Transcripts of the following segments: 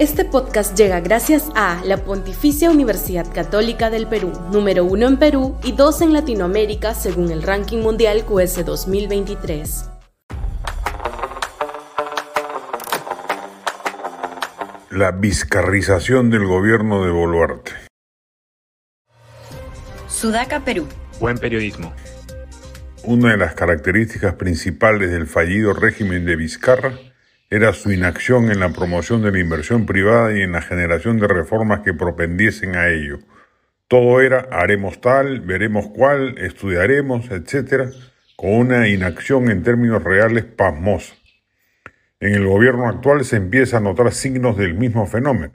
Este podcast llega gracias a la Pontificia Universidad Católica del Perú, número uno en Perú y dos en Latinoamérica según el ranking mundial QS 2023. La vizcarrización del gobierno de Boluarte. Sudaca, Perú. Buen periodismo. Una de las características principales del fallido régimen de Vizcarra era su inacción en la promoción de la inversión privada y en la generación de reformas que propendiesen a ello. Todo era haremos tal, veremos cuál, estudiaremos, etc., con una inacción en términos reales pasmosa. En el gobierno actual se empieza a notar signos del mismo fenómeno,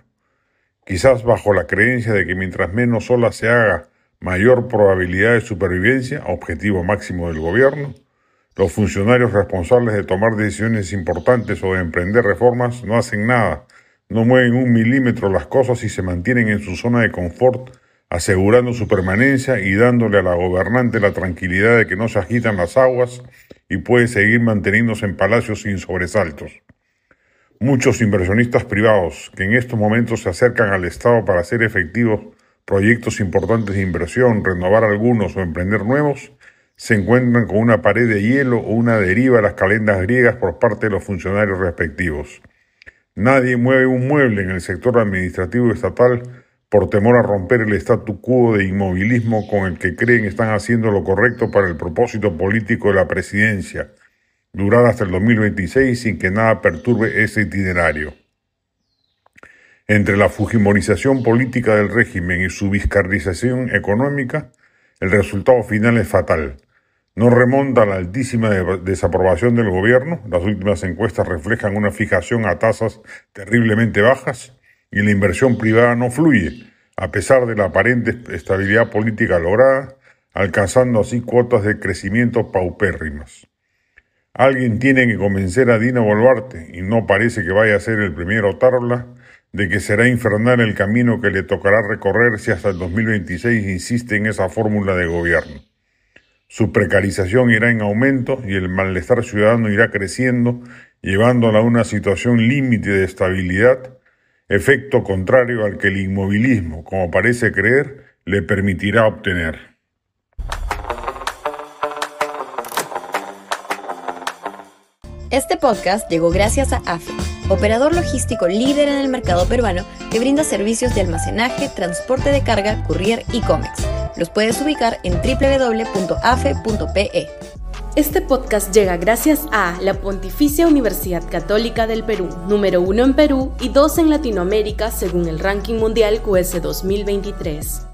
quizás bajo la creencia de que mientras menos sola se haga, mayor probabilidad de supervivencia, objetivo máximo del gobierno, los funcionarios responsables de tomar decisiones importantes o de emprender reformas no hacen nada, no mueven un milímetro las cosas y se mantienen en su zona de confort, asegurando su permanencia y dándole a la gobernante la tranquilidad de que no se agitan las aguas y puede seguir manteniéndose en palacios sin sobresaltos. Muchos inversionistas privados que en estos momentos se acercan al Estado para hacer efectivos proyectos importantes de inversión, renovar algunos o emprender nuevos, se encuentran con una pared de hielo o una deriva a las calendas griegas por parte de los funcionarios respectivos. Nadie mueve un mueble en el sector administrativo estatal por temor a romper el statu quo de inmovilismo con el que creen están haciendo lo correcto para el propósito político de la presidencia, durar hasta el 2026 sin que nada perturbe ese itinerario. Entre la fujimorización política del régimen y su vizcarrización económica, el resultado final es fatal no remonta a la altísima desaprobación del gobierno. Las últimas encuestas reflejan una fijación a tasas terriblemente bajas y la inversión privada no fluye, a pesar de la aparente estabilidad política lograda, alcanzando así cuotas de crecimiento paupérrimas. Alguien tiene que convencer a Dina Boluarte, y no parece que vaya a ser el primero Tarola, de que será infernal el camino que le tocará recorrer si hasta el 2026 insiste en esa fórmula de gobierno. Su precarización irá en aumento y el malestar ciudadano irá creciendo, llevándola a una situación límite de estabilidad, efecto contrario al que el inmovilismo, como parece creer, le permitirá obtener. Este podcast llegó gracias a AFE, operador logístico líder en el mercado peruano que brinda servicios de almacenaje, transporte de carga, courier y cómics los puedes ubicar en www.afe.pe. Este podcast llega gracias a la Pontificia Universidad Católica del Perú, número uno en Perú y dos en Latinoamérica según el ranking mundial QS 2023.